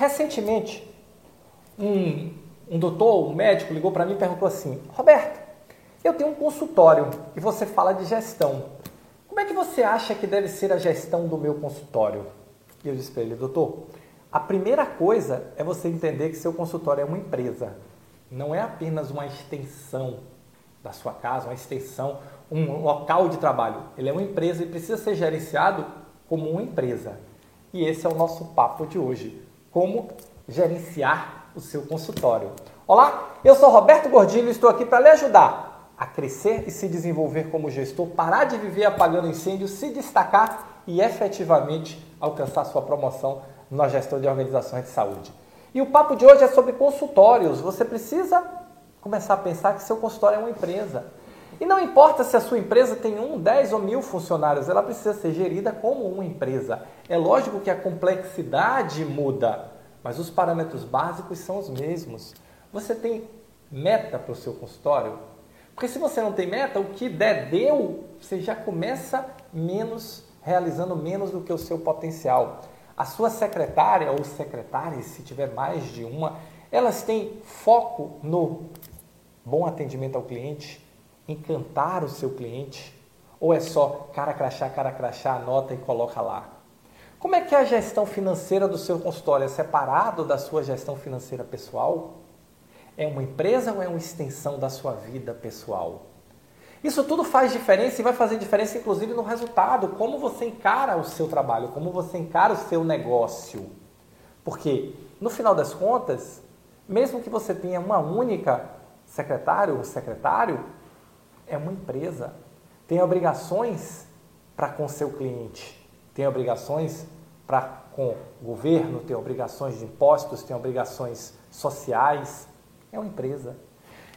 Recentemente, um, um doutor, um médico, ligou para mim e perguntou assim: Roberto, eu tenho um consultório e você fala de gestão. Como é que você acha que deve ser a gestão do meu consultório? E eu disse para ele, doutor, a primeira coisa é você entender que seu consultório é uma empresa, não é apenas uma extensão da sua casa, uma extensão, um local de trabalho. Ele é uma empresa e precisa ser gerenciado como uma empresa. E esse é o nosso papo de hoje. Como gerenciar o seu consultório. Olá, eu sou Roberto Gordilho e estou aqui para lhe ajudar a crescer e se desenvolver como gestor, parar de viver apagando incêndios, se destacar e efetivamente alcançar sua promoção na gestão de organizações de saúde. E o papo de hoje é sobre consultórios. Você precisa começar a pensar que seu consultório é uma empresa. E não importa se a sua empresa tem um, dez ou mil funcionários, ela precisa ser gerida como uma empresa. É lógico que a complexidade muda, mas os parâmetros básicos são os mesmos. Você tem meta para o seu consultório? Porque se você não tem meta, o que der deu, você já começa menos, realizando menos do que o seu potencial. A sua secretária ou secretária, se tiver mais de uma, elas têm foco no bom atendimento ao cliente, encantar o seu cliente, ou é só cara crachá, cara crachá, anota e coloca lá? Como é que é a gestão financeira do seu consultório é separado da sua gestão financeira pessoal? É uma empresa ou é uma extensão da sua vida pessoal? Isso tudo faz diferença e vai fazer diferença, inclusive, no resultado, como você encara o seu trabalho, como você encara o seu negócio. Porque, no final das contas, mesmo que você tenha uma única secretário ou secretário, é uma empresa. Tem obrigações para com seu cliente, tem obrigações para com o governo, tem obrigações de impostos, tem obrigações sociais. É uma empresa.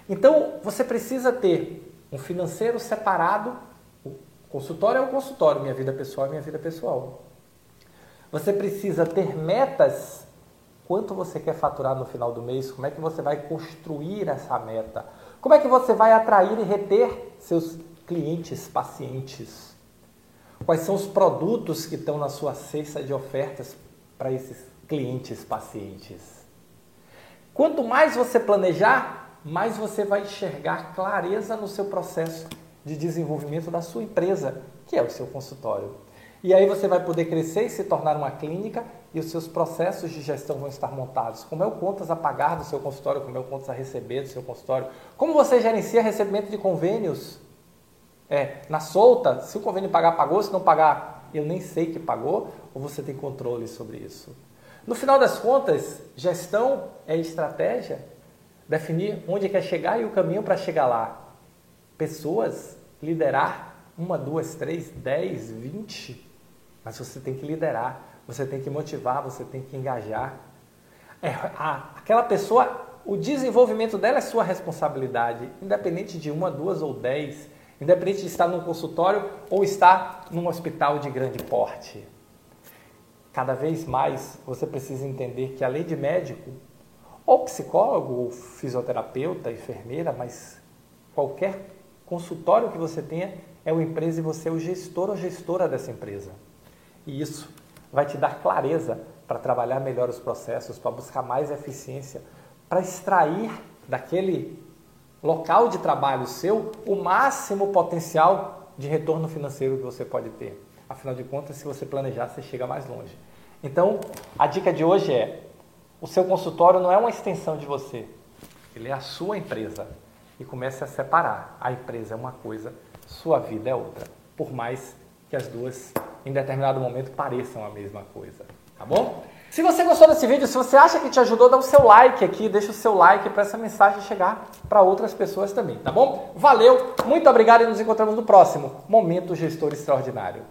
Então, você precisa ter um financeiro separado. O consultório é o consultório, minha vida pessoal é minha vida pessoal. Você precisa ter metas. Quanto você quer faturar no final do mês? Como é que você vai construir essa meta? Como é que você vai atrair e reter seus clientes, pacientes? Quais são os produtos que estão na sua cesta de ofertas para esses clientes, pacientes? Quanto mais você planejar, mais você vai enxergar clareza no seu processo de desenvolvimento da sua empresa, que é o seu consultório. E aí você vai poder crescer e se tornar uma clínica e os seus processos de gestão vão estar montados. Como é o contas a pagar do seu consultório, como é o contas a receber do seu consultório. Como você gerencia recebimento de convênios. É, na solta, se o convênio pagar, pagou, se não pagar, eu nem sei que pagou, ou você tem controle sobre isso. No final das contas, gestão é estratégia definir onde quer chegar e o caminho para chegar lá. Pessoas, liderar uma, duas, três, dez, vinte. Mas você tem que liderar, você tem que motivar, você tem que engajar. É, a, aquela pessoa, o desenvolvimento dela é sua responsabilidade, independente de uma, duas ou dez, independente de estar num consultório ou estar num hospital de grande porte. Cada vez mais você precisa entender que a lei de médico ou psicólogo, ou fisioterapeuta, enfermeira, mas qualquer consultório que você tenha é uma empresa e você é o gestor ou gestora dessa empresa. E isso vai te dar clareza para trabalhar melhor os processos, para buscar mais eficiência, para extrair daquele local de trabalho seu o máximo potencial de retorno financeiro que você pode ter. Afinal de contas, se você planejar, você chega mais longe. Então, a dica de hoje é o seu consultório não é uma extensão de você, ele é a sua empresa. E comece a separar. A empresa é uma coisa, sua vida é outra. Por mais que as duas, em determinado momento, pareçam a mesma coisa. Tá bom? Se você gostou desse vídeo, se você acha que te ajudou, dá o seu like aqui, deixa o seu like para essa mensagem chegar para outras pessoas também, tá bom? Valeu, muito obrigado e nos encontramos no próximo Momento Gestor Extraordinário.